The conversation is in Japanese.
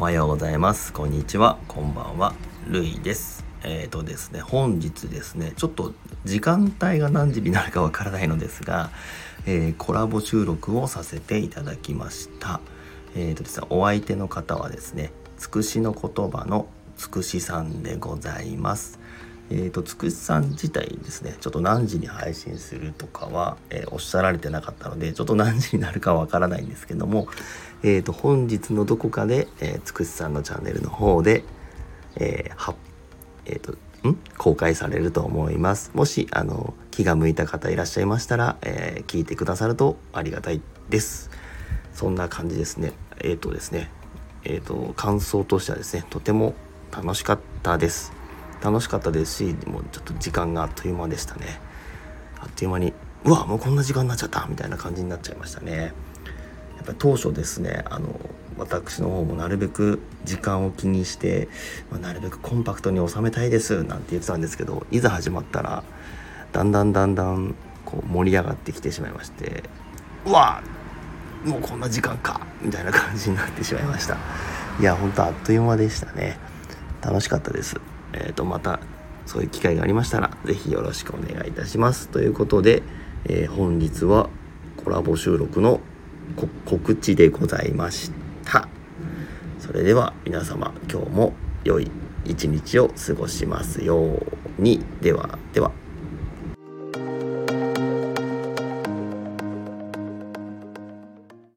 おはようございます。こんにちは。こんばんは。ルイです。えーとですね本日ですねちょっと時間帯が何時になるかわからないのですが、えー、コラボ収録をさせていただきました。えーとですねお相手の方はですねつくしの言葉のつくしさんでございます。えーと、つくしさん自体ですねちょっと何時に配信するとかは、えー、おっしゃられてなかったのでちょっと何時になるかわからないんですけども、えーと、本日のどこかで、えー、つくしさんのチャンネルの方で、えーはえーと、ん？公開されると思います。もしあの気が向いた方いらっしゃいましたら、え、聞いてくださるとありがたいです。そんな感じですね。えっ、とですねえっ、と感想としてはですねとても楽しかったです。楽しかったですしもうちょっと時間があっという間でしたね。あっという間にうわもうこんな時間になっちゃったみたいな感じになっちゃいましたね。やっぱり当初ですねあの私の方もなるべく時間を気にして、まあ、なるべくコンパクトに収めたいですなんて言ってたんですけどいざ始まったらだんだんだんだんこう盛り上がってきてしまいましてうわもうこんな時間かみたいな感じになってしまいました。いや本当あっという間でしたね。楽しかったです。えっ、ー、とまたそういう機会がありましたら是非よろしくお願いいたします。ということで、えー、本日はコラボ収録の告知でございました。それでは皆様今日も良い一日を過ごしますように。ではでは。